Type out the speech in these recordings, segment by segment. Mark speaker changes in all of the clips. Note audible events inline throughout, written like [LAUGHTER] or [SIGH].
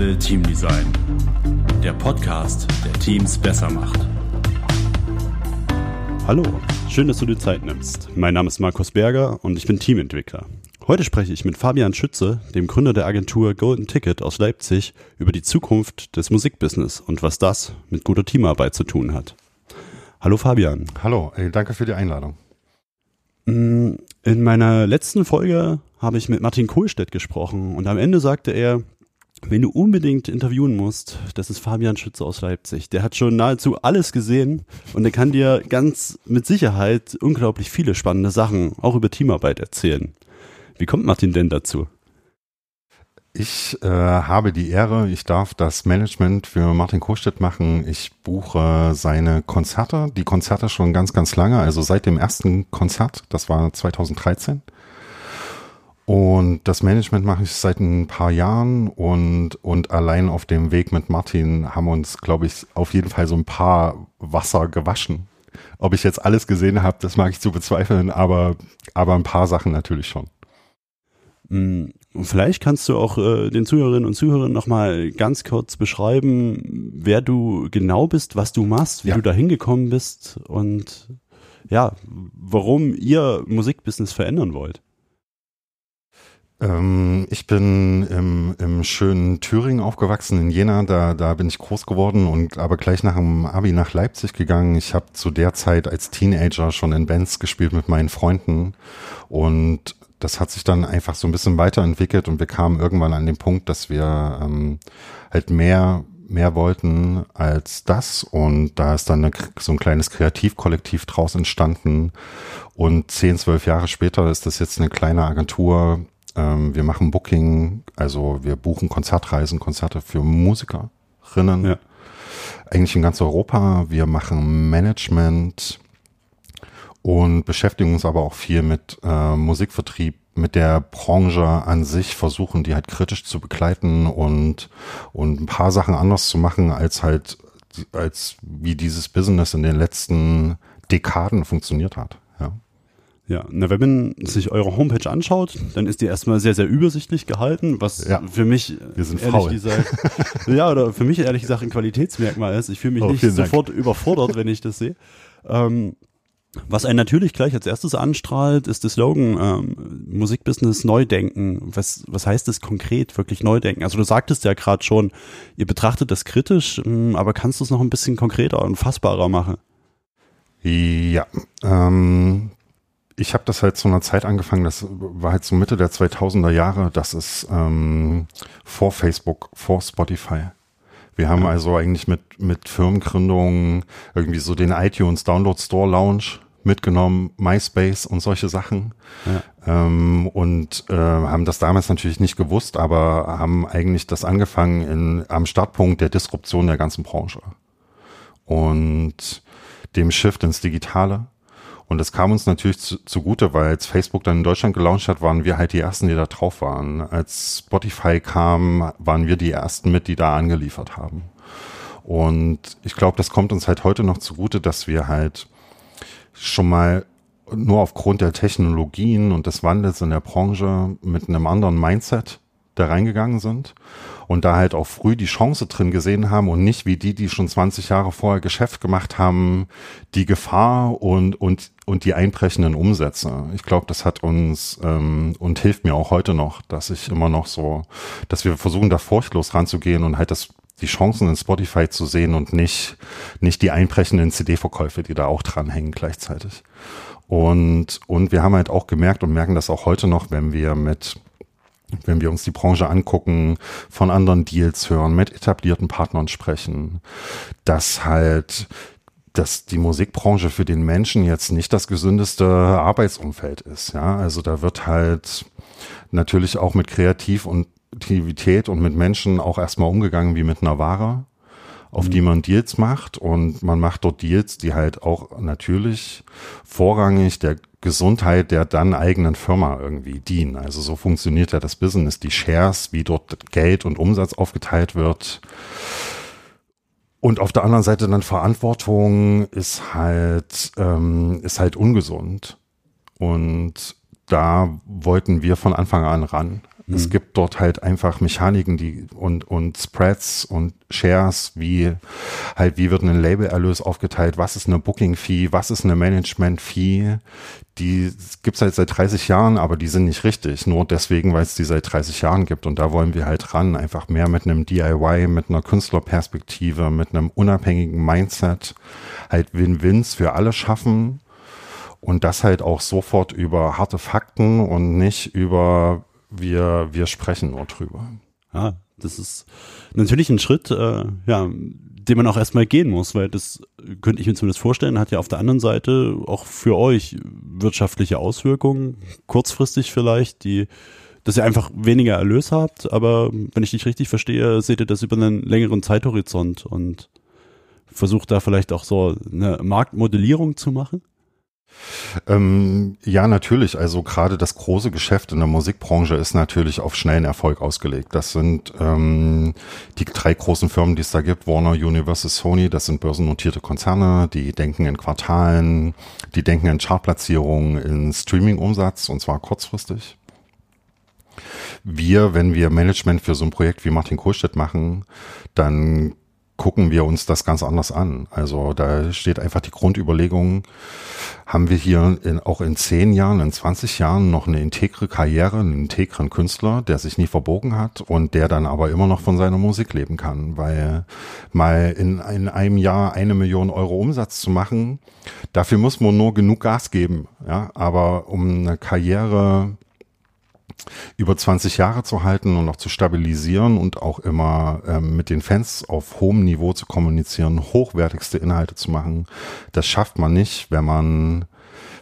Speaker 1: Level Team Design. Der Podcast, der Teams besser macht.
Speaker 2: Hallo, schön, dass du dir Zeit nimmst. Mein Name ist Markus Berger und ich bin Teamentwickler. Heute spreche ich mit Fabian Schütze, dem Gründer der Agentur Golden Ticket aus Leipzig, über die Zukunft des Musikbusiness und was das mit guter Teamarbeit zu tun hat. Hallo Fabian.
Speaker 3: Hallo, danke für die Einladung.
Speaker 2: Mm, in meiner letzten Folge habe ich mit Martin Kohlstedt gesprochen und am Ende sagte er, wenn du unbedingt interviewen musst, das ist Fabian Schütze aus Leipzig. Der hat schon nahezu alles gesehen und er kann dir ganz mit Sicherheit unglaublich viele spannende Sachen auch über Teamarbeit erzählen. Wie kommt Martin denn dazu?
Speaker 3: Ich äh, habe die Ehre, ich darf das Management für Martin Kohlstedt machen. Ich buche seine Konzerte, die Konzerte schon ganz, ganz lange, also seit dem ersten Konzert, das war 2013. Und das Management mache ich seit ein paar Jahren und, und allein auf dem Weg mit Martin haben uns, glaube ich, auf jeden Fall so ein paar Wasser gewaschen. Ob ich jetzt alles gesehen habe, das mag ich zu bezweifeln, aber, aber ein paar Sachen natürlich schon.
Speaker 2: Mm, vielleicht kannst du auch äh, den Zuhörerinnen und Zuhörern nochmal ganz kurz beschreiben, wer du genau bist, was du machst, wie ja. du da hingekommen bist und ja, warum ihr Musikbusiness verändern wollt.
Speaker 3: Ähm, ich bin im, im schönen Thüringen aufgewachsen, in Jena, da, da bin ich groß geworden und aber gleich nach dem Abi nach Leipzig gegangen. Ich habe zu der Zeit als Teenager schon in Bands gespielt mit meinen Freunden und das hat sich dann einfach so ein bisschen weiterentwickelt und wir kamen irgendwann an den Punkt, dass wir ähm, halt mehr mehr wollten als das und da ist dann eine, so ein kleines Kreativkollektiv draus entstanden und zehn, zwölf Jahre später ist das jetzt eine kleine Agentur. Ähm, wir machen Booking, also wir buchen Konzertreisen, Konzerte für Musikerinnen, ja. eigentlich in ganz Europa. Wir machen Management, und beschäftigen uns aber auch viel mit äh, Musikvertrieb, mit der Branche an sich, versuchen die halt kritisch zu begleiten und, und ein paar Sachen anders zu machen, als halt, als wie dieses Business in den letzten Dekaden funktioniert hat. Ja.
Speaker 2: Na, wenn man sich eure Homepage anschaut, dann ist die erstmal sehr, sehr übersichtlich gehalten, was ja, für mich
Speaker 3: wir sind ehrlich faul.
Speaker 2: gesagt, [LAUGHS] ja, oder für mich ehrlich gesagt ein Qualitätsmerkmal ist. Ich fühle mich oh, nicht sofort Dank. überfordert, wenn ich das sehe. Ähm, was einen natürlich gleich als erstes anstrahlt, ist der Slogan ähm, Musikbusiness Neudenken. Was, was heißt das konkret, wirklich Neudenken? Also du sagtest ja gerade schon, ihr betrachtet das kritisch, ähm, aber kannst du es noch ein bisschen konkreter und fassbarer machen?
Speaker 3: Ja, ähm, ich habe das halt zu einer Zeit angefangen, das war halt so Mitte der 2000er Jahre, das ist ähm, vor Facebook, vor Spotify. Wir haben also eigentlich mit, mit Firmengründungen irgendwie so den iTunes Download Store Lounge mitgenommen, MySpace und solche Sachen. Ja. Ähm, und äh, haben das damals natürlich nicht gewusst, aber haben eigentlich das angefangen in, am Startpunkt der Disruption der ganzen Branche und dem Shift ins Digitale. Und das kam uns natürlich zu, zugute, weil als Facebook dann in Deutschland gelauncht hat, waren wir halt die Ersten, die da drauf waren. Als Spotify kam, waren wir die Ersten mit, die da angeliefert haben. Und ich glaube, das kommt uns halt heute noch zugute, dass wir halt schon mal nur aufgrund der Technologien und des Wandels in der Branche mit einem anderen Mindset da reingegangen sind und da halt auch früh die Chance drin gesehen haben und nicht wie die, die schon 20 Jahre vorher Geschäft gemacht haben, die Gefahr und, und, und die einbrechenden Umsätze. Ich glaube, das hat uns ähm, und hilft mir auch heute noch, dass ich immer noch so, dass wir versuchen, da furchtlos ranzugehen und halt das die Chancen in Spotify zu sehen und nicht, nicht die einbrechenden CD-Verkäufe, die da auch dranhängen gleichzeitig. Und, und wir haben halt auch gemerkt und merken das auch heute noch, wenn wir mit wenn wir uns die Branche angucken, von anderen Deals hören, mit etablierten Partnern sprechen, dass halt dass die Musikbranche für den Menschen jetzt nicht das gesündeste Arbeitsumfeld ist. Ja, also da wird halt natürlich auch mit Kreativ und Kreativität und mit Menschen auch erstmal umgegangen wie mit einer Ware, auf mhm. die man Deals macht und man macht dort Deals, die halt auch natürlich vorrangig der Gesundheit der dann eigenen Firma irgendwie dienen. Also so funktioniert ja das Business, die Shares, wie dort Geld und Umsatz aufgeteilt wird. Und auf der anderen Seite dann Verantwortung ist halt, ähm, ist halt ungesund. Und da wollten wir von Anfang an ran. Mhm. Es gibt dort halt einfach Mechaniken, die und, und Spreads und Shares, wie halt, wie wird ein Labelerlös aufgeteilt, was ist eine Booking-Fee, was ist eine Management-Fee, die gibt's halt seit 30 Jahren, aber die sind nicht richtig. Nur deswegen, weil es die seit 30 Jahren gibt. Und da wollen wir halt ran, einfach mehr mit einem DIY, mit einer Künstlerperspektive, mit einem unabhängigen Mindset, halt Win-Wins für alle schaffen. Und das halt auch sofort über harte Fakten und nicht über wir, wir sprechen nur drüber.
Speaker 2: Ja, das ist natürlich ein Schritt, äh, ja, den man auch erstmal gehen muss, weil das könnte ich mir zumindest vorstellen, hat ja auf der anderen Seite auch für euch wirtschaftliche Auswirkungen, kurzfristig vielleicht, die, dass ihr einfach weniger Erlös habt, aber wenn ich dich richtig verstehe, seht ihr das über einen längeren Zeithorizont und versucht da vielleicht auch so eine Marktmodellierung zu machen?
Speaker 3: Ähm, ja, natürlich. Also gerade das große Geschäft in der Musikbranche ist natürlich auf schnellen Erfolg ausgelegt. Das sind ähm, die drei großen Firmen, die es da gibt, Warner, Universal, Sony. Das sind börsennotierte Konzerne, die denken in Quartalen, die denken in Chartplatzierungen, in Streaming-Umsatz und zwar kurzfristig. Wir, wenn wir Management für so ein Projekt wie Martin Kohlstedt machen, dann gucken wir uns das ganz anders an. Also da steht einfach die Grundüberlegung, haben wir hier in, auch in zehn Jahren, in 20 Jahren noch eine integre Karriere, einen integren Künstler, der sich nie verbogen hat und der dann aber immer noch von seiner Musik leben kann. Weil mal in, in einem Jahr eine Million Euro Umsatz zu machen, dafür muss man nur genug Gas geben. Ja, aber um eine Karriere über 20 Jahre zu halten und noch zu stabilisieren und auch immer ähm, mit den Fans auf hohem Niveau zu kommunizieren, hochwertigste Inhalte zu machen, das schafft man nicht, wenn man,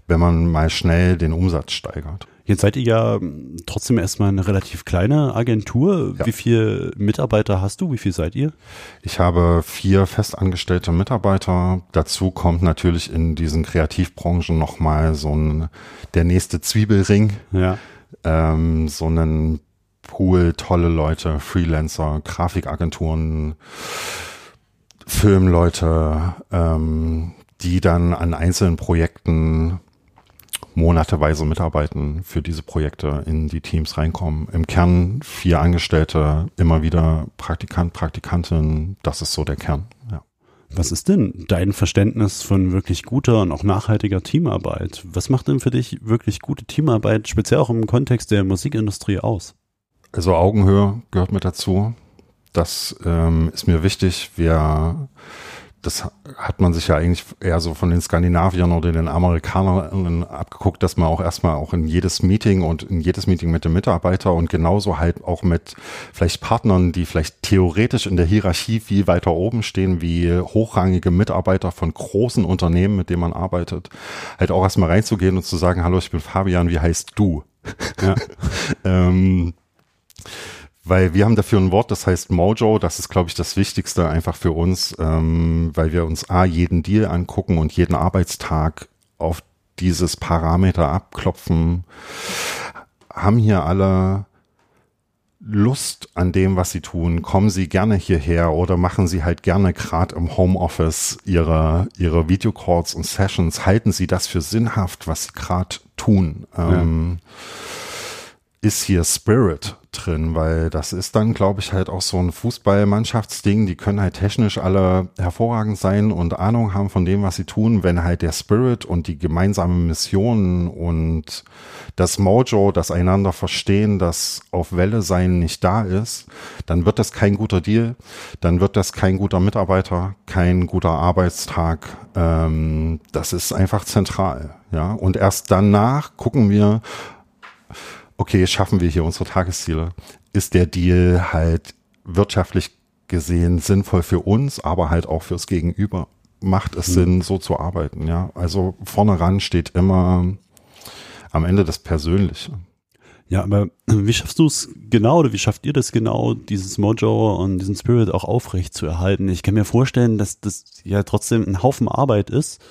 Speaker 3: wenn man mal schnell den Umsatz steigert.
Speaker 2: Jetzt seid ihr ja trotzdem erstmal eine relativ kleine Agentur. Ja. Wie viele Mitarbeiter hast du? Wie viel seid ihr?
Speaker 3: Ich habe vier festangestellte Mitarbeiter. Dazu kommt natürlich in diesen Kreativbranchen nochmal so ein, der nächste Zwiebelring. Ja ähm, so einen Pool, tolle Leute, Freelancer, Grafikagenturen, Filmleute, ähm, die dann an einzelnen Projekten monateweise mitarbeiten für diese Projekte in die Teams reinkommen. Im Kern vier Angestellte, immer wieder Praktikant, Praktikantin, das ist so der Kern.
Speaker 2: Was ist denn dein Verständnis von wirklich guter und auch nachhaltiger Teamarbeit? Was macht denn für dich wirklich gute Teamarbeit, speziell auch im Kontext der Musikindustrie aus?
Speaker 3: Also Augenhöhe gehört mit dazu. Das ähm, ist mir wichtig. Wir das hat man sich ja eigentlich eher so von den Skandinaviern oder den Amerikanern abgeguckt, dass man auch erstmal auch in jedes Meeting und in jedes Meeting mit dem Mitarbeiter und genauso halt auch mit vielleicht Partnern, die vielleicht theoretisch in der Hierarchie viel weiter oben stehen, wie hochrangige Mitarbeiter von großen Unternehmen, mit denen man arbeitet, halt auch erstmal reinzugehen und zu sagen, hallo, ich bin Fabian, wie heißt du? Ja. [LAUGHS] ähm, weil wir haben dafür ein Wort, das heißt Mojo. Das ist, glaube ich, das Wichtigste einfach für uns, ähm, weil wir uns A, jeden Deal angucken und jeden Arbeitstag auf dieses Parameter abklopfen. Haben hier alle Lust an dem, was sie tun? Kommen sie gerne hierher oder machen sie halt gerne gerade im Homeoffice ihre, ihre Videocalls und Sessions? Halten sie das für sinnhaft, was sie gerade tun? Ja. Ähm, ist hier Spirit drin, weil das ist dann, glaube ich, halt auch so ein Fußballmannschaftsding. Die können halt technisch alle hervorragend sein und Ahnung haben von dem, was sie tun. Wenn halt der Spirit und die gemeinsame Mission und das Mojo, das einander verstehen, das auf Welle sein nicht da ist, dann wird das kein guter Deal, dann wird das kein guter Mitarbeiter, kein guter Arbeitstag. Ähm, das ist einfach zentral, ja. Und erst danach gucken wir, okay, schaffen wir hier unsere Tagesziele? Ist der Deal halt wirtschaftlich gesehen sinnvoll für uns, aber halt auch fürs Gegenüber? Macht es mhm. Sinn, so zu arbeiten? Ja, also vorne ran steht immer am Ende das Persönliche.
Speaker 2: Ja, aber wie schaffst du es genau oder wie schafft ihr das genau, dieses Mojo und diesen Spirit auch aufrecht zu erhalten? Ich kann mir vorstellen, dass das ja trotzdem ein Haufen Arbeit ist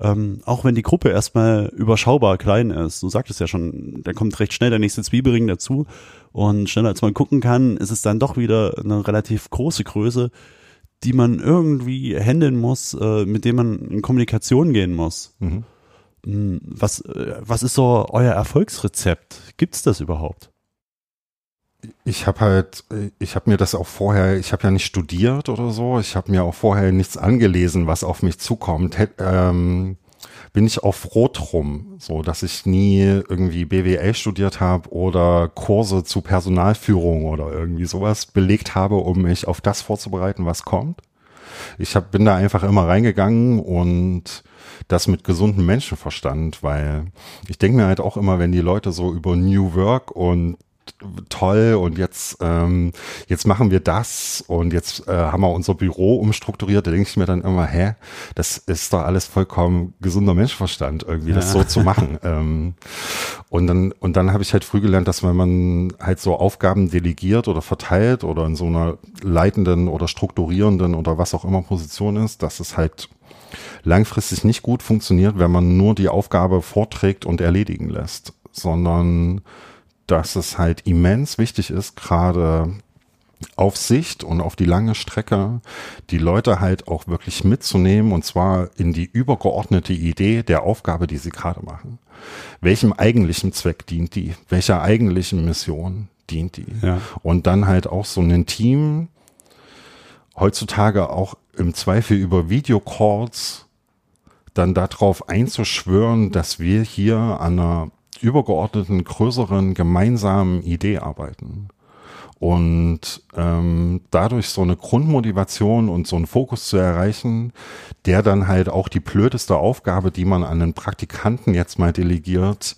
Speaker 2: ähm, auch wenn die Gruppe erstmal überschaubar klein ist, du sagtest ja schon, da kommt recht schnell der nächste Zwiebelring dazu und schneller als man gucken kann, ist es dann doch wieder eine relativ große Größe, die man irgendwie handeln muss, äh, mit dem man in Kommunikation gehen muss. Mhm. Hm, was, äh, was ist so euer Erfolgsrezept? Gibt's das überhaupt?
Speaker 3: Ich habe halt, ich habe mir das auch vorher, ich habe ja nicht studiert oder so, ich habe mir auch vorher nichts angelesen, was auf mich zukommt. Hät, ähm, bin ich auch froh drum, so dass ich nie irgendwie BWL studiert habe oder Kurse zu Personalführung oder irgendwie sowas belegt habe, um mich auf das vorzubereiten, was kommt. Ich hab, bin da einfach immer reingegangen und das mit gesundem Menschenverstand, weil ich denke mir halt auch immer, wenn die Leute so über New Work und toll und jetzt ähm, jetzt machen wir das und jetzt äh, haben wir unser Büro umstrukturiert. Da denke ich mir dann immer, hä, das ist doch alles vollkommen gesunder Menschenverstand, irgendwie ja. das so zu machen. [LAUGHS] ähm, und dann und dann habe ich halt früh gelernt, dass wenn man halt so Aufgaben delegiert oder verteilt oder in so einer leitenden oder strukturierenden oder was auch immer Position ist, dass es halt langfristig nicht gut funktioniert, wenn man nur die Aufgabe vorträgt und erledigen lässt, sondern dass es halt immens wichtig ist, gerade auf Sicht und auf die lange Strecke die Leute halt auch wirklich mitzunehmen und zwar in die übergeordnete Idee der Aufgabe, die sie gerade machen. Welchem eigentlichen Zweck dient die? Welcher eigentlichen Mission dient die? Ja. Und dann halt auch so ein Team heutzutage auch im Zweifel über Videocalls dann darauf einzuschwören, dass wir hier an einer übergeordneten, größeren, gemeinsamen Idee arbeiten. Und ähm, dadurch so eine Grundmotivation und so einen Fokus zu erreichen, der dann halt auch die blödeste Aufgabe, die man an einen Praktikanten jetzt mal delegiert,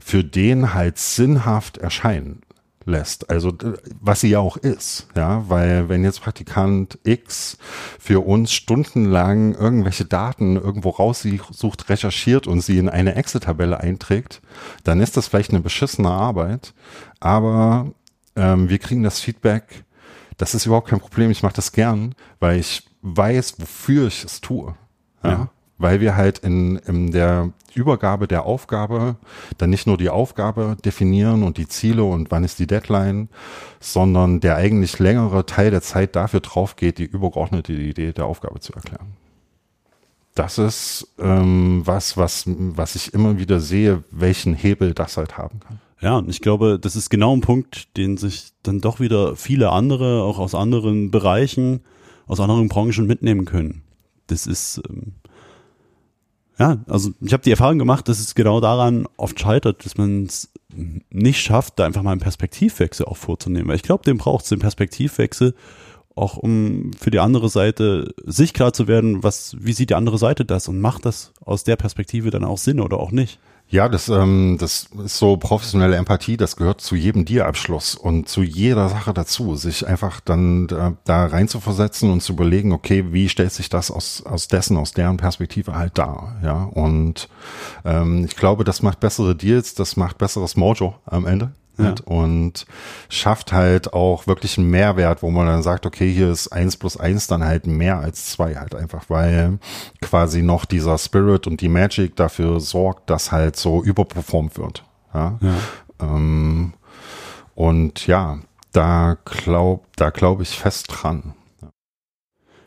Speaker 3: für den halt sinnhaft erscheinen lässt. Also was sie ja auch ist, ja, weil wenn jetzt Praktikant X für uns stundenlang irgendwelche Daten irgendwo raussucht, recherchiert und sie in eine Excel-Tabelle einträgt, dann ist das vielleicht eine beschissene Arbeit, aber ähm, wir kriegen das Feedback, das ist überhaupt kein Problem, ich mache das gern, weil ich weiß, wofür ich es tue. Ja. ja weil wir halt in, in der Übergabe der Aufgabe dann nicht nur die Aufgabe definieren und die Ziele und wann ist die Deadline, sondern der eigentlich längere Teil der Zeit dafür drauf geht, die übergeordnete Idee der Aufgabe zu erklären. Das ist ähm, was, was, was ich immer wieder sehe, welchen Hebel das halt haben kann.
Speaker 2: Ja, und ich glaube, das ist genau ein Punkt, den sich dann doch wieder viele andere, auch aus anderen Bereichen, aus anderen Branchen mitnehmen können. Das ist, ähm, ja, also ich habe die Erfahrung gemacht, dass es genau daran oft scheitert, dass man es nicht schafft, da einfach mal einen Perspektivwechsel auch vorzunehmen. Weil ich glaube, den braucht es, den Perspektivwechsel, auch um für die andere Seite sich klar zu werden, was, wie sieht die andere Seite das und macht das aus der Perspektive dann auch Sinn oder auch nicht.
Speaker 3: Ja, das, ähm, das ist so professionelle Empathie, das gehört zu jedem Dealabschluss und zu jeder Sache dazu, sich einfach dann da, da rein zu versetzen und zu überlegen, okay, wie stellt sich das aus, aus dessen, aus deren Perspektive halt dar, ja, und ähm, ich glaube, das macht bessere Deals, das macht besseres Mojo am Ende, ja. und schafft halt auch wirklich einen Mehrwert, wo man dann sagt, okay, hier ist eins plus eins dann halt mehr als zwei halt einfach, weil quasi noch dieser Spirit und die Magic dafür sorgt, dass halt so überperformt wird. Ja. ja. Ähm, und ja, da glaub, da glaube ich fest dran.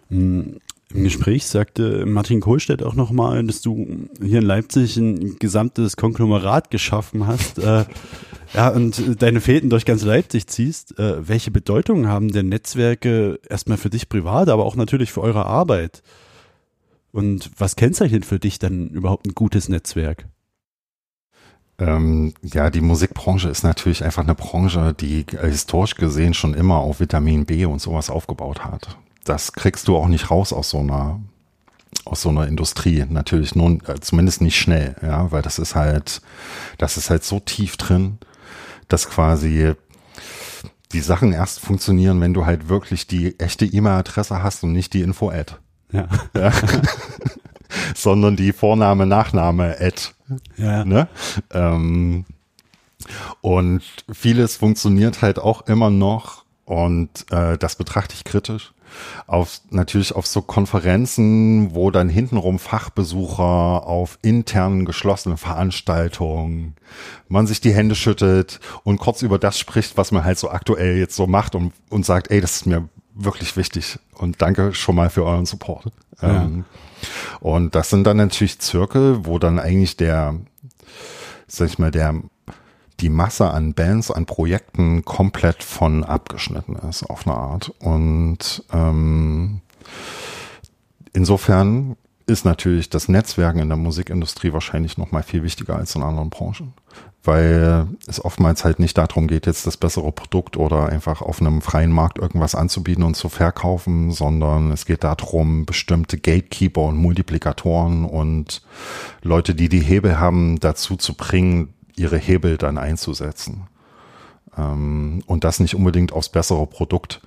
Speaker 2: Hm, Im Gespräch sagte Martin Kohlstedt auch nochmal, dass du hier in Leipzig ein gesamtes Konglomerat geschaffen hast. [LAUGHS] äh, ja, und deine Fäden durch ganz Leipzig ziehst, äh, welche Bedeutung haben denn Netzwerke erstmal für dich privat, aber auch natürlich für eure Arbeit? Und was kennzeichnet für dich dann überhaupt ein gutes Netzwerk?
Speaker 3: Ähm, ja, die Musikbranche ist natürlich einfach eine Branche, die historisch gesehen schon immer auf Vitamin B und sowas aufgebaut hat. Das kriegst du auch nicht raus aus so einer aus so einer Industrie natürlich nun äh, zumindest nicht schnell, ja, weil das ist halt das ist halt so tief drin dass quasi die Sachen erst funktionieren, wenn du halt wirklich die echte E-Mail-Adresse hast und nicht die Info-Ad. Ja. ja. [LAUGHS] Sondern die Vorname, Nachname, Ad. Ja. Ne? Ähm, und vieles funktioniert halt auch immer noch und äh, das betrachte ich kritisch auf natürlich auf so Konferenzen, wo dann hintenrum Fachbesucher auf internen geschlossenen Veranstaltungen man sich die Hände schüttelt und kurz über das spricht, was man halt so aktuell jetzt so macht und, und sagt, ey, das ist mir wirklich wichtig und danke schon mal für euren Support. Ja. Ähm, und das sind dann natürlich Zirkel, wo dann eigentlich der, sag ich mal, der die Masse an Bands, an Projekten komplett von abgeschnitten ist auf eine Art. Und ähm, insofern ist natürlich das Netzwerken in der Musikindustrie wahrscheinlich noch mal viel wichtiger als in anderen Branchen, weil es oftmals halt nicht darum geht, jetzt das bessere Produkt oder einfach auf einem freien Markt irgendwas anzubieten und zu verkaufen, sondern es geht darum, bestimmte Gatekeeper und Multiplikatoren und Leute, die die Hebel haben, dazu zu bringen, ihre Hebel dann einzusetzen. Ähm, und das nicht unbedingt aufs bessere Produkt.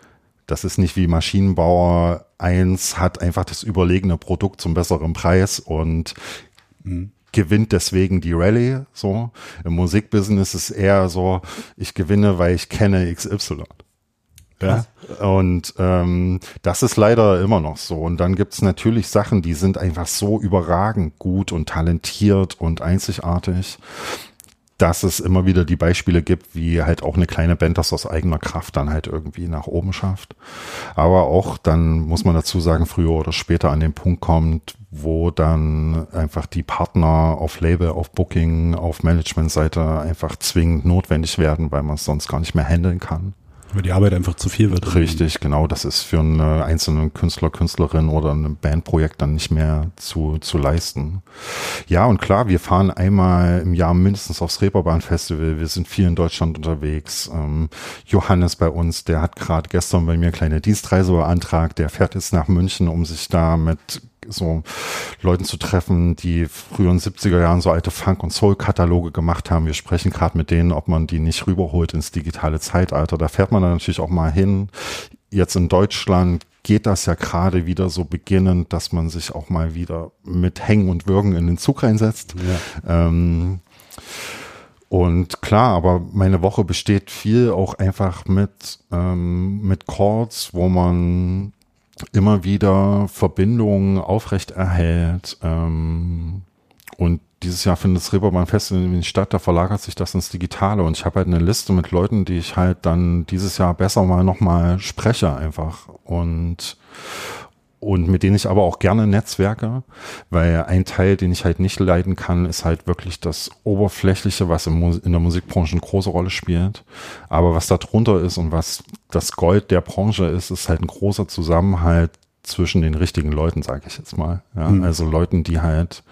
Speaker 3: Das ist nicht wie Maschinenbauer eins hat einfach das überlegene Produkt zum besseren Preis und mhm. gewinnt deswegen die Rallye. So im Musikbusiness ist es eher so, ich gewinne, weil ich kenne XY. Ja. Und ähm, das ist leider immer noch so. Und dann gibt es natürlich Sachen, die sind einfach so überragend gut und talentiert und einzigartig dass es immer wieder die Beispiele gibt, wie halt auch eine kleine Band das aus eigener Kraft dann halt irgendwie nach oben schafft. Aber auch dann muss man dazu sagen, früher oder später an den Punkt kommt, wo dann einfach die Partner auf Label, auf Booking, auf Managementseite einfach zwingend notwendig werden, weil man es sonst gar nicht mehr handeln kann.
Speaker 2: Weil die Arbeit einfach zu viel wird.
Speaker 3: Richtig, genau. Das ist für einen einzelnen Künstler, Künstlerin oder ein Bandprojekt dann nicht mehr zu, zu leisten. Ja, und klar, wir fahren einmal im Jahr mindestens aufs Reeperbahn Festival. Wir sind viel in Deutschland unterwegs. Ähm, Johannes bei uns, der hat gerade gestern bei mir eine kleine Dienstreise beantragt. Der fährt jetzt nach München, um sich da mit so Leuten zu treffen, die früher in 70er Jahren so alte Funk- und Soul-Kataloge gemacht haben. Wir sprechen gerade mit denen, ob man die nicht rüberholt ins digitale Zeitalter. Da fährt man dann natürlich auch mal hin. Jetzt in Deutschland geht das ja gerade wieder so beginnend, dass man sich auch mal wieder mit Hängen und Würgen in den Zug reinsetzt. Ja. Ähm, und klar, aber meine Woche besteht viel auch einfach mit, ähm, mit Chords, wo man immer wieder Verbindungen aufrechterhält. Ähm, und dieses Jahr findet das Reeperbahn Festival statt, da verlagert sich das ins Digitale und ich habe halt eine Liste mit Leuten, die ich halt dann dieses Jahr besser mal nochmal spreche einfach und und mit denen ich aber auch gerne netzwerke, weil ein Teil, den ich halt nicht leiden kann, ist halt wirklich das Oberflächliche, was in der Musikbranche eine große Rolle spielt. Aber was da drunter ist und was das Gold der Branche ist, ist halt ein großer Zusammenhalt zwischen den richtigen Leuten, sage ich jetzt mal. Ja, mhm. Also Leuten, die halt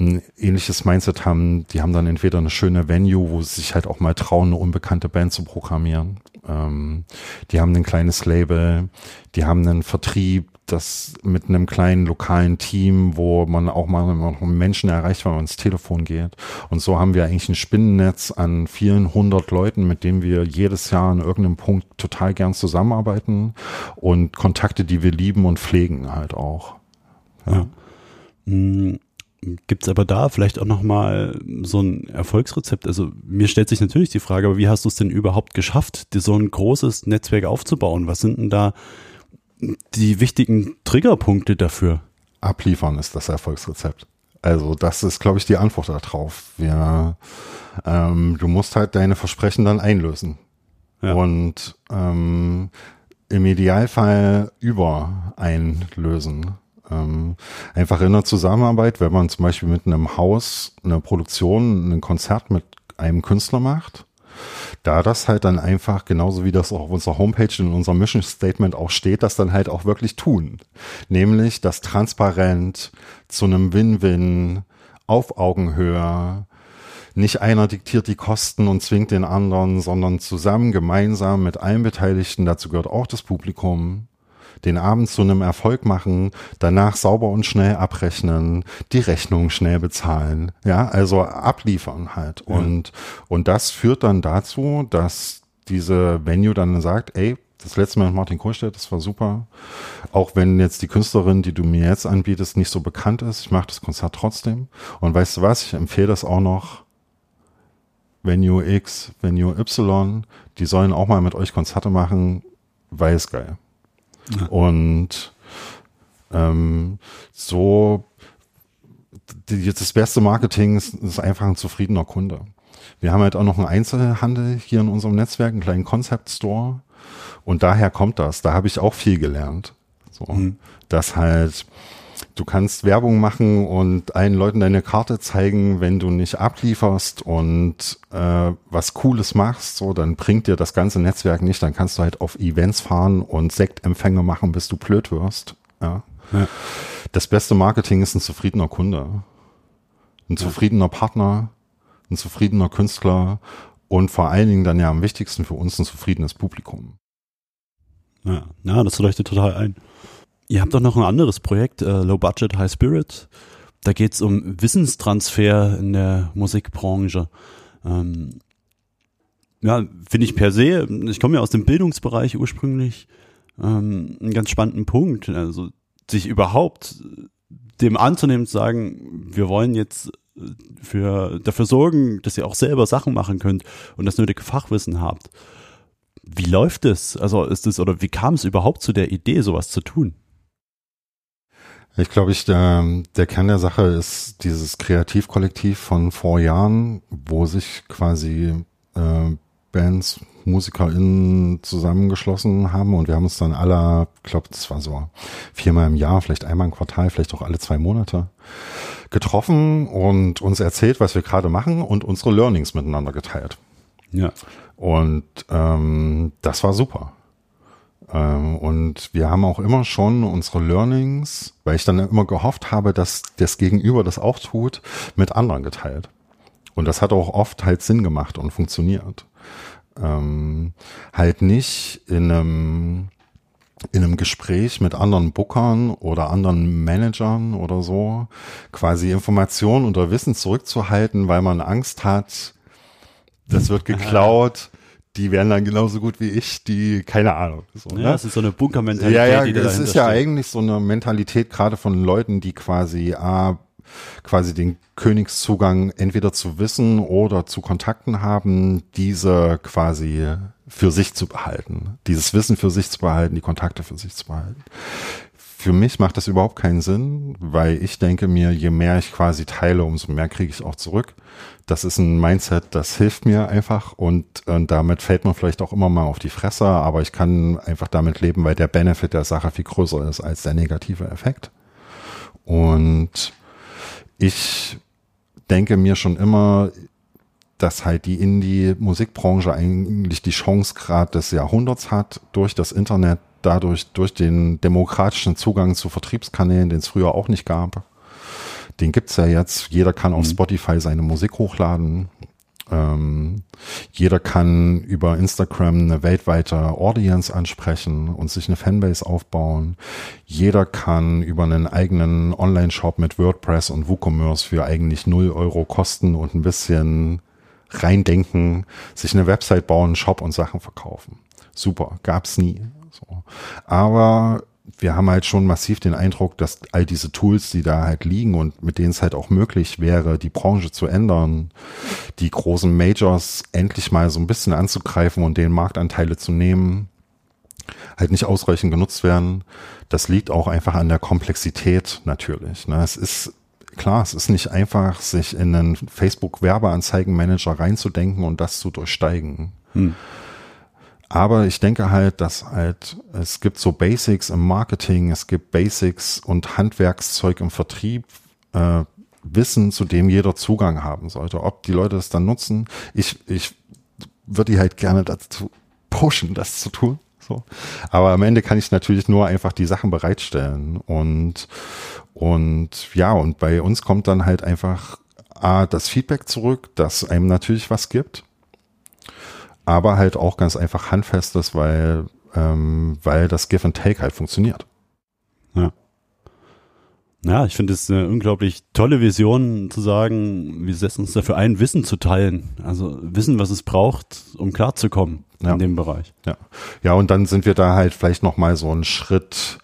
Speaker 3: ein ähnliches Mindset haben, die haben dann entweder eine schöne Venue, wo sie sich halt auch mal trauen, eine unbekannte Band zu programmieren. Ähm, die haben ein kleines Label, die haben einen Vertrieb, das mit einem kleinen lokalen Team, wo man auch mal Menschen erreicht, wenn man ins Telefon geht. Und so haben wir eigentlich ein Spinnennetz an vielen hundert Leuten, mit denen wir jedes Jahr an irgendeinem Punkt total gern zusammenarbeiten und Kontakte, die wir lieben und pflegen halt auch. Ja. ja.
Speaker 2: Gibt es aber da vielleicht auch nochmal so ein Erfolgsrezept? Also mir stellt sich natürlich die Frage, aber wie hast du es denn überhaupt geschafft, dir so ein großes Netzwerk aufzubauen? Was sind denn da die wichtigen Triggerpunkte dafür?
Speaker 3: Abliefern ist das Erfolgsrezept. Also das ist, glaube ich, die Antwort darauf. Wir, ähm, du musst halt deine Versprechen dann einlösen. Ja. Und ähm, im Idealfall über einlösen. Ähm, einfach in der Zusammenarbeit, wenn man zum Beispiel mit einem Haus eine Produktion, ein Konzert mit einem Künstler macht, da das halt dann einfach, genauso wie das auch auf unserer Homepage in unserem Mission Statement auch steht, das dann halt auch wirklich tun. Nämlich das transparent zu einem Win-Win auf Augenhöhe, nicht einer diktiert die Kosten und zwingt den anderen, sondern zusammen, gemeinsam mit allen Beteiligten, dazu gehört auch das Publikum, den Abend zu einem Erfolg machen, danach sauber und schnell abrechnen, die Rechnung schnell bezahlen, ja, also abliefern halt. Ja. Und, und das führt dann dazu, dass diese Venue dann sagt, ey, das letzte Mal mit Martin Kohlstedt, das war super. Auch wenn jetzt die Künstlerin, die du mir jetzt anbietest, nicht so bekannt ist, ich mache das Konzert trotzdem. Und weißt du was, ich empfehle das auch noch Venue X, Venue Y, die sollen auch mal mit euch Konzerte machen, weil es geil. Und ähm, so die, das beste Marketing ist, ist einfach ein zufriedener Kunde. Wir haben halt auch noch einen Einzelhandel hier in unserem Netzwerk, einen kleinen Concept Store. Und daher kommt das. Da habe ich auch viel gelernt. So, mhm. dass halt du kannst Werbung machen und allen Leuten deine Karte zeigen, wenn du nicht ablieferst und äh, was Cooles machst, so, dann bringt dir das ganze Netzwerk nicht. Dann kannst du halt auf Events fahren und Sektempfänge machen, bis du blöd wirst. Ja. ja. Das beste Marketing ist ein zufriedener Kunde, ein zufriedener Partner, ein zufriedener Künstler und vor allen Dingen dann ja am wichtigsten für uns ein zufriedenes Publikum.
Speaker 2: Ja, ja das leuchtet total ein. Ihr habt doch noch ein anderes Projekt, äh, Low Budget, High Spirit. Da geht es um Wissenstransfer in der Musikbranche. Ähm, ja, finde ich per se, ich komme ja aus dem Bildungsbereich ursprünglich, ähm, einen ganz spannenden Punkt. Also sich überhaupt dem anzunehmen, zu sagen, wir wollen jetzt für, dafür sorgen, dass ihr auch selber Sachen machen könnt und das nötige Fachwissen habt. Wie läuft es? Also ist es oder wie kam es überhaupt zu der Idee, sowas zu tun?
Speaker 3: Ich glaube, ich, der, der Kern der Sache ist dieses Kreativkollektiv von vor Jahren, wo sich quasi äh, Bands, MusikerInnen zusammengeschlossen haben und wir haben uns dann alle, ich glaube, das war so viermal im Jahr, vielleicht einmal im Quartal, vielleicht auch alle zwei Monate getroffen und uns erzählt, was wir gerade machen und unsere Learnings miteinander geteilt.
Speaker 2: Ja.
Speaker 3: Und ähm, das war super. Ähm, und wir haben auch immer schon unsere Learnings, weil ich dann immer gehofft habe, dass das Gegenüber das auch tut, mit anderen geteilt. Und das hat auch oft halt Sinn gemacht und funktioniert. Ähm, halt nicht in einem, in einem Gespräch mit anderen Bookern oder anderen Managern oder so, quasi Informationen oder Wissen zurückzuhalten, weil man Angst hat, das wird [LAUGHS] geklaut die wären dann genauso gut wie ich, die, keine Ahnung.
Speaker 2: So, ja, ne? das ist so eine Bunkermentalität.
Speaker 3: Ja, ja, die das ist ja steht. eigentlich so eine Mentalität gerade von Leuten, die quasi A, quasi den Königszugang entweder zu Wissen oder zu Kontakten haben, diese quasi für sich zu behalten. Dieses Wissen für sich zu behalten, die Kontakte für sich zu behalten. Für mich macht das überhaupt keinen Sinn, weil ich denke mir, je mehr ich quasi teile, umso mehr kriege ich auch zurück. Das ist ein Mindset, das hilft mir einfach und, und damit fällt man vielleicht auch immer mal auf die Fresse, aber ich kann einfach damit leben, weil der Benefit der Sache viel größer ist als der negative Effekt. Und ich denke mir schon immer, dass halt die Indie-Musikbranche eigentlich die Chance gerade des Jahrhunderts hat, durch das Internet dadurch durch den demokratischen Zugang zu Vertriebskanälen, den es früher auch nicht gab. Den gibt's ja jetzt. Jeder kann auf mhm. Spotify seine Musik hochladen. Ähm, jeder kann über Instagram eine weltweite Audience ansprechen und sich eine Fanbase aufbauen. Jeder kann über einen eigenen Online-Shop mit WordPress und WooCommerce für eigentlich null Euro Kosten und ein bisschen reindenken, sich eine Website bauen, Shop und Sachen verkaufen. Super, gab's nie. So. Aber wir haben halt schon massiv den Eindruck, dass all diese Tools, die da halt liegen und mit denen es halt auch möglich wäre, die Branche zu ändern, die großen Majors endlich mal so ein bisschen anzugreifen und den Marktanteile zu nehmen, halt nicht ausreichend genutzt werden. Das liegt auch einfach an der Komplexität natürlich. Ne? Es ist klar, es ist nicht einfach, sich in einen Facebook-Werbeanzeigenmanager reinzudenken und das zu durchsteigen. Hm. Aber ich denke halt, dass halt, es gibt so Basics im Marketing, es gibt Basics und Handwerkszeug im Vertrieb, äh, Wissen, zu dem jeder Zugang haben sollte. Ob die Leute es dann nutzen, ich, ich würde die halt gerne dazu pushen, das zu tun. So. Aber am Ende kann ich natürlich nur einfach die Sachen bereitstellen. Und, und ja, und bei uns kommt dann halt einfach A, das Feedback zurück, dass einem natürlich was gibt aber halt auch ganz einfach handfestes, weil, ähm, weil das Give and Take halt funktioniert.
Speaker 2: Ja. Ja, ich finde es eine unglaublich tolle Vision zu sagen, wir setzen uns dafür ein, Wissen zu teilen. Also Wissen, was es braucht, um klarzukommen ja. in dem Bereich.
Speaker 3: Ja. Ja, und dann sind wir da halt vielleicht nochmal so einen Schritt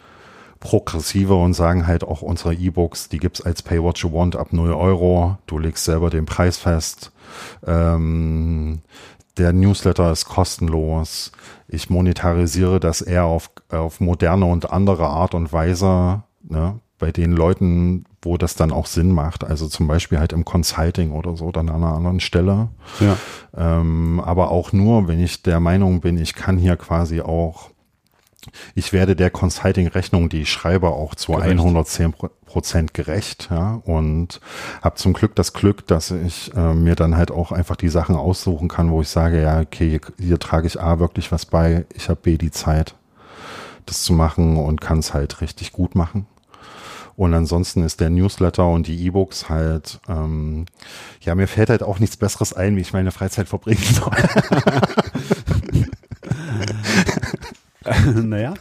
Speaker 3: progressiver und sagen halt auch unsere E-Books, die gibt's als Pay What You Want ab 0 Euro. Du legst selber den Preis fest. Ähm, der Newsletter ist kostenlos. Ich monetarisiere das eher auf, auf moderne und andere Art und Weise, ne, bei den Leuten, wo das dann auch Sinn macht. Also zum Beispiel halt im Consulting oder so, dann an einer anderen Stelle. Ja. Ähm, aber auch nur, wenn ich der Meinung bin, ich kann hier quasi auch ich werde der Consulting-Rechnung, die ich schreibe, auch zu gerecht. 110 Prozent gerecht, ja, und habe zum Glück das Glück, dass ich äh, mir dann halt auch einfach die Sachen aussuchen kann, wo ich sage, ja, okay, hier, hier trage ich A wirklich was bei, ich habe B die Zeit, das zu machen und kann es halt richtig gut machen. Und ansonsten ist der Newsletter und die E-Books halt, ähm, ja, mir fällt halt auch nichts Besseres ein, wie ich meine Freizeit verbringen soll. [LAUGHS] [LAUGHS]
Speaker 2: naja.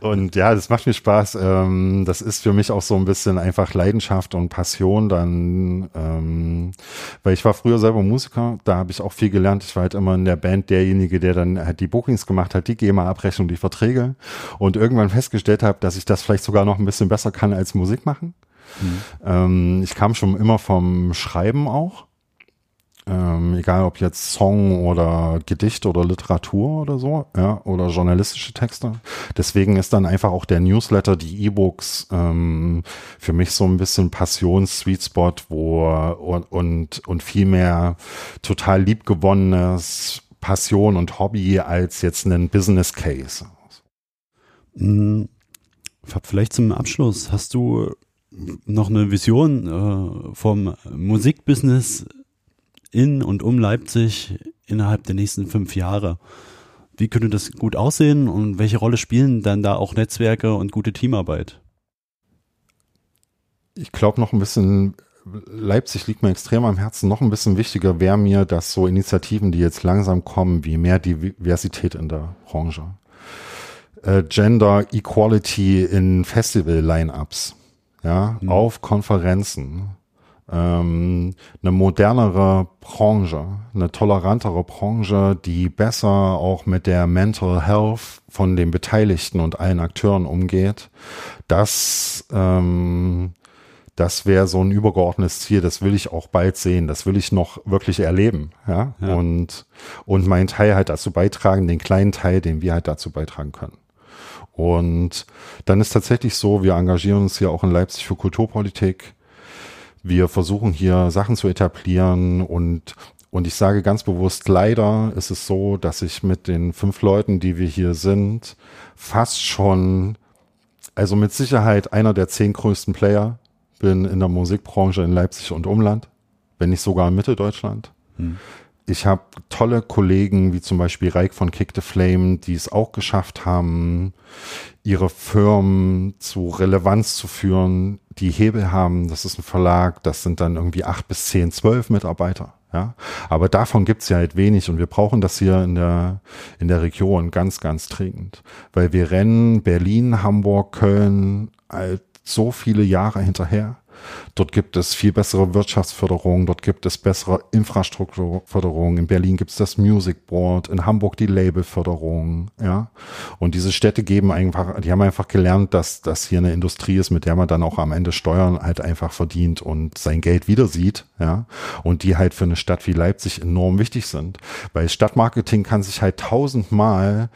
Speaker 3: Und ja, das macht mir Spaß. Ähm, das ist für mich auch so ein bisschen einfach Leidenschaft und Passion dann, ähm, weil ich war früher selber Musiker, da habe ich auch viel gelernt. Ich war halt immer in der Band derjenige, der dann halt die Bookings gemacht hat, die GEMA-Abrechnung, die Verträge und irgendwann festgestellt habe, dass ich das vielleicht sogar noch ein bisschen besser kann als Musik machen. Mhm. Ähm, ich kam schon immer vom Schreiben auch ähm, egal ob jetzt Song oder Gedicht oder Literatur oder so, ja, oder journalistische Texte. Deswegen ist dann einfach auch der Newsletter, die E-Books ähm, für mich so ein bisschen Passions-Sweet Spot, wo und, und, und viel mehr total liebgewonnenes Passion und Hobby als jetzt einen Business Case.
Speaker 2: Mhm. Vielleicht zum Abschluss, hast du noch eine Vision äh, vom Musikbusiness in und um Leipzig innerhalb der nächsten fünf Jahre. Wie könnte das gut aussehen und welche Rolle spielen dann da auch Netzwerke und gute Teamarbeit?
Speaker 3: Ich glaube noch ein bisschen, Leipzig liegt mir extrem am Herzen, noch ein bisschen wichtiger wäre mir, dass so Initiativen, die jetzt langsam kommen, wie mehr Diversität in der Branche, äh, Gender Equality in Festival-Line-Ups, ja, mhm. auf Konferenzen, ähm, eine modernere Branche, eine tolerantere Branche, die besser auch mit der Mental Health von den Beteiligten und allen Akteuren umgeht. Das, ähm, das wäre so ein übergeordnetes Ziel. Das will ich auch bald sehen. Das will ich noch wirklich erleben. Ja? ja. Und, und meinen Teil halt dazu beitragen, den kleinen Teil, den wir halt dazu beitragen können. Und dann ist tatsächlich so, wir engagieren uns hier auch in Leipzig für Kulturpolitik. Wir versuchen hier Sachen zu etablieren und und ich sage ganz bewusst, leider ist es so, dass ich mit den fünf Leuten, die wir hier sind, fast schon, also mit Sicherheit einer der zehn größten Player bin in der Musikbranche in Leipzig und Umland, wenn nicht sogar in Mitteldeutschland. Hm. Ich habe tolle Kollegen, wie zum Beispiel Reik von Kick the Flame, die es auch geschafft haben, ihre Firmen zu Relevanz zu führen, die Hebel haben. Das ist ein Verlag, das sind dann irgendwie acht bis zehn, zwölf Mitarbeiter. Ja, aber davon gibt's ja halt wenig und wir brauchen das hier in der, in der Region ganz, ganz dringend. Weil wir rennen Berlin, Hamburg, Köln halt so viele Jahre hinterher Dort gibt es viel bessere Wirtschaftsförderung, dort gibt es bessere Infrastrukturförderung. In Berlin gibt es das Music Board, in Hamburg die Labelförderung, ja. Und diese Städte geben einfach, die haben einfach gelernt, dass das hier eine Industrie ist, mit der man dann auch am Ende Steuern halt einfach verdient und sein Geld wieder sieht, ja. Und die halt für eine Stadt wie Leipzig enorm wichtig sind. Weil Stadtmarketing kann sich halt tausendmal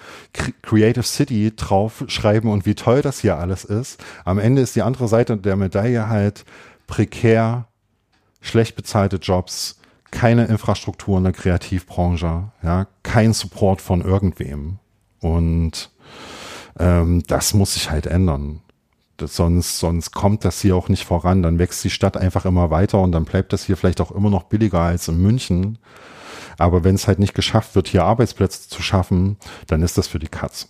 Speaker 3: Creative City draufschreiben und wie toll das hier alles ist. Am Ende ist die andere Seite der Medaille halt, prekär, schlecht bezahlte Jobs, keine Infrastruktur in der Kreativbranche, ja, kein Support von irgendwem. Und ähm, das muss sich halt ändern. Das, sonst, sonst kommt das hier auch nicht voran. Dann wächst die Stadt einfach immer weiter und dann bleibt das hier vielleicht auch immer noch billiger als in München. Aber wenn es halt nicht geschafft wird, hier Arbeitsplätze zu schaffen, dann ist das für die Katze.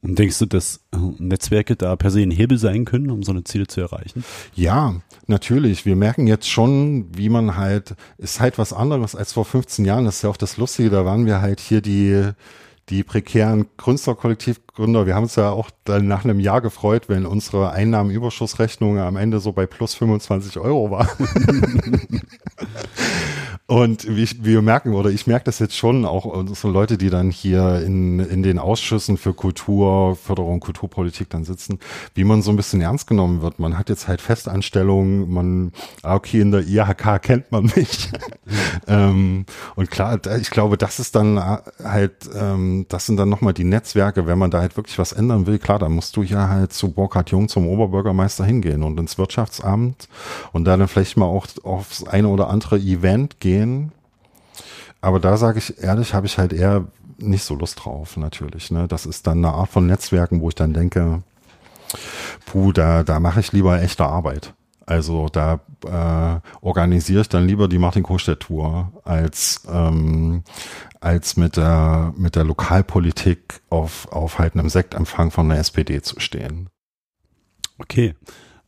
Speaker 2: Und denkst du, dass äh, Netzwerke da per se ein Hebel sein können, um so eine Ziele zu erreichen?
Speaker 3: Ja, natürlich. Wir merken jetzt schon, wie man halt, ist halt was anderes als vor 15 Jahren. Das ist ja auch das Lustige. Da waren wir halt hier die, die prekären Künstlerkollektivgründer. Wir haben uns ja auch dann nach einem Jahr gefreut, wenn unsere Einnahmenüberschussrechnung am Ende so bei plus 25 Euro war. [LAUGHS] Und wie ich, wir merken, oder ich merke das jetzt schon, auch so Leute, die dann hier in, in den Ausschüssen für Kultur, Förderung, Kulturpolitik dann sitzen, wie man so ein bisschen ernst genommen wird. Man hat jetzt halt Festanstellungen, man, ah, okay, in der IHK kennt man mich. [LAUGHS] ähm, und klar, ich glaube, das ist dann halt, ähm, das sind dann nochmal die Netzwerke, wenn man da halt wirklich was ändern will, klar, dann musst du ja halt zu Burkhard Jung, zum Oberbürgermeister hingehen und ins Wirtschaftsamt und da dann vielleicht mal auch aufs eine oder andere Event gehen. Aber da sage ich ehrlich, habe ich halt eher nicht so Lust drauf, natürlich. Ne? Das ist dann eine Art von Netzwerken, wo ich dann denke, puh, da, da mache ich lieber echte Arbeit. Also da äh, organisiere ich dann lieber die Martin Kostedt Tour als ähm, als mit der mit der Lokalpolitik auf auf halt einem Sektempfang von der SPD zu stehen.
Speaker 2: Okay.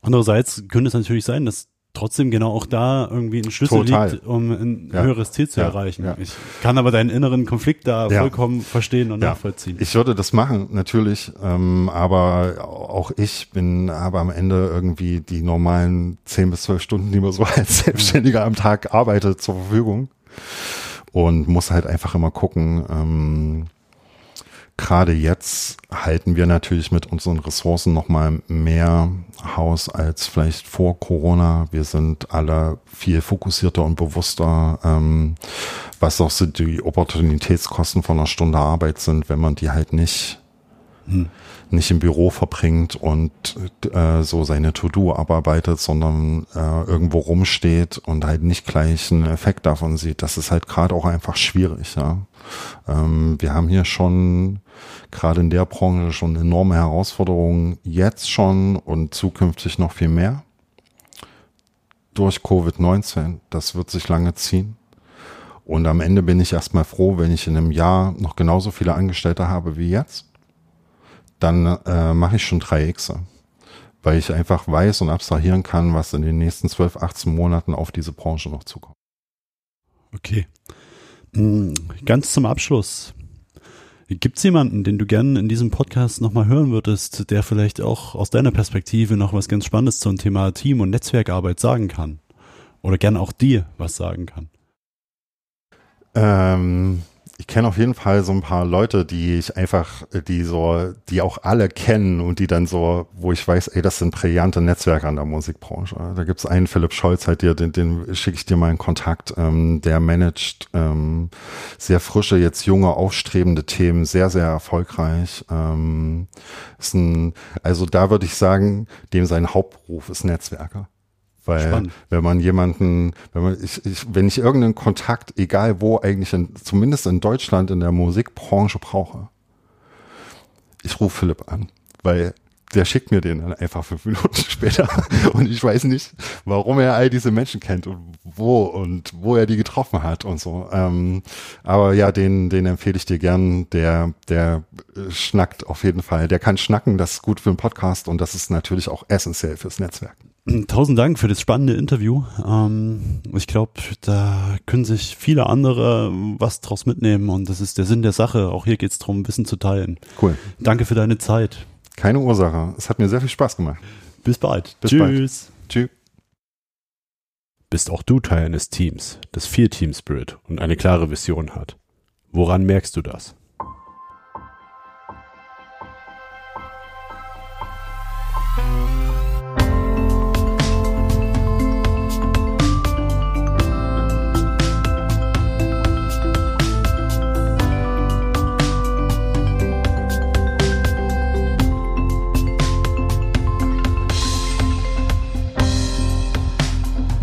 Speaker 2: Andererseits könnte es natürlich sein, dass trotzdem genau auch da irgendwie ein Schlüssel Total. liegt, um ein ja. höheres Ziel zu ja. erreichen. Ja. Ich kann aber deinen inneren Konflikt da vollkommen verstehen und nachvollziehen.
Speaker 3: Ich würde das machen, natürlich, ähm, aber auch ich bin aber am Ende irgendwie die normalen zehn bis zwölf Stunden, die man so [LAUGHS] als Selbstständiger am Tag arbeitet, zur Verfügung und muss halt einfach immer gucken, ähm, gerade jetzt halten wir natürlich mit unseren Ressourcen noch mal mehr Haus als vielleicht vor Corona. Wir sind alle viel fokussierter und bewusster, ähm, was auch so die Opportunitätskosten von einer Stunde Arbeit sind, wenn man die halt nicht hm. Nicht im Büro verbringt und äh, so seine To-Do abarbeitet, sondern äh, irgendwo rumsteht und halt nicht gleich einen Effekt davon sieht. Das ist halt gerade auch einfach schwierig. Ja. Ähm, wir haben hier schon gerade in der Branche schon enorme Herausforderungen jetzt schon und zukünftig noch viel mehr durch Covid-19. Das wird sich lange ziehen. Und am Ende bin ich erstmal froh, wenn ich in einem Jahr noch genauso viele Angestellte habe wie jetzt. Dann äh, mache ich schon drei X. Weil ich einfach weiß und abstrahieren kann, was in den nächsten 12, 18 Monaten auf diese Branche noch zukommt.
Speaker 2: Okay. Hm, ganz zum Abschluss. Gibt es jemanden, den du gerne in diesem Podcast nochmal hören würdest, der vielleicht auch aus deiner Perspektive noch was ganz Spannendes zum Thema Team- und Netzwerkarbeit sagen kann? Oder gerne auch dir was sagen kann?
Speaker 3: Ähm, ich kenne auf jeden Fall so ein paar Leute, die ich einfach, die so, die auch alle kennen und die dann so, wo ich weiß, ey, das sind brillante Netzwerke an der Musikbranche. Da gibt's einen Philipp Scholz halt dir, den, den schicke ich dir mal in Kontakt, ähm, der managt ähm, sehr frische, jetzt junge, aufstrebende Themen, sehr, sehr erfolgreich. Ähm, ist ein, also da würde ich sagen, dem sein Hauptberuf ist Netzwerker. Weil Spannend. wenn man jemanden, wenn man, ich, ich, wenn ich irgendeinen Kontakt, egal wo, eigentlich in, zumindest in Deutschland in der Musikbranche brauche, ich rufe Philipp an, weil der schickt mir den dann einfach fünf [LAUGHS] Minuten später und ich weiß nicht, warum er all diese Menschen kennt und wo und wo er die getroffen hat und so. Ähm, aber ja, den, den empfehle ich dir gern. Der, der schnackt auf jeden Fall. Der kann schnacken, das ist gut für einen Podcast und das ist natürlich auch essentiell fürs Netzwerk.
Speaker 2: Tausend Dank für das spannende Interview. Ähm, ich glaube, da können sich viele andere was draus mitnehmen und das ist der Sinn der Sache. Auch hier geht es darum, Wissen zu teilen.
Speaker 3: Cool.
Speaker 2: Danke für deine Zeit.
Speaker 3: Keine Ursache. Es hat mir sehr viel Spaß gemacht.
Speaker 2: Bis bald.
Speaker 3: Bis Tschüss. Bald. Tschüss.
Speaker 1: Bist auch du Teil eines Teams, das viel Team Spirit und eine klare Vision hat? Woran merkst du das?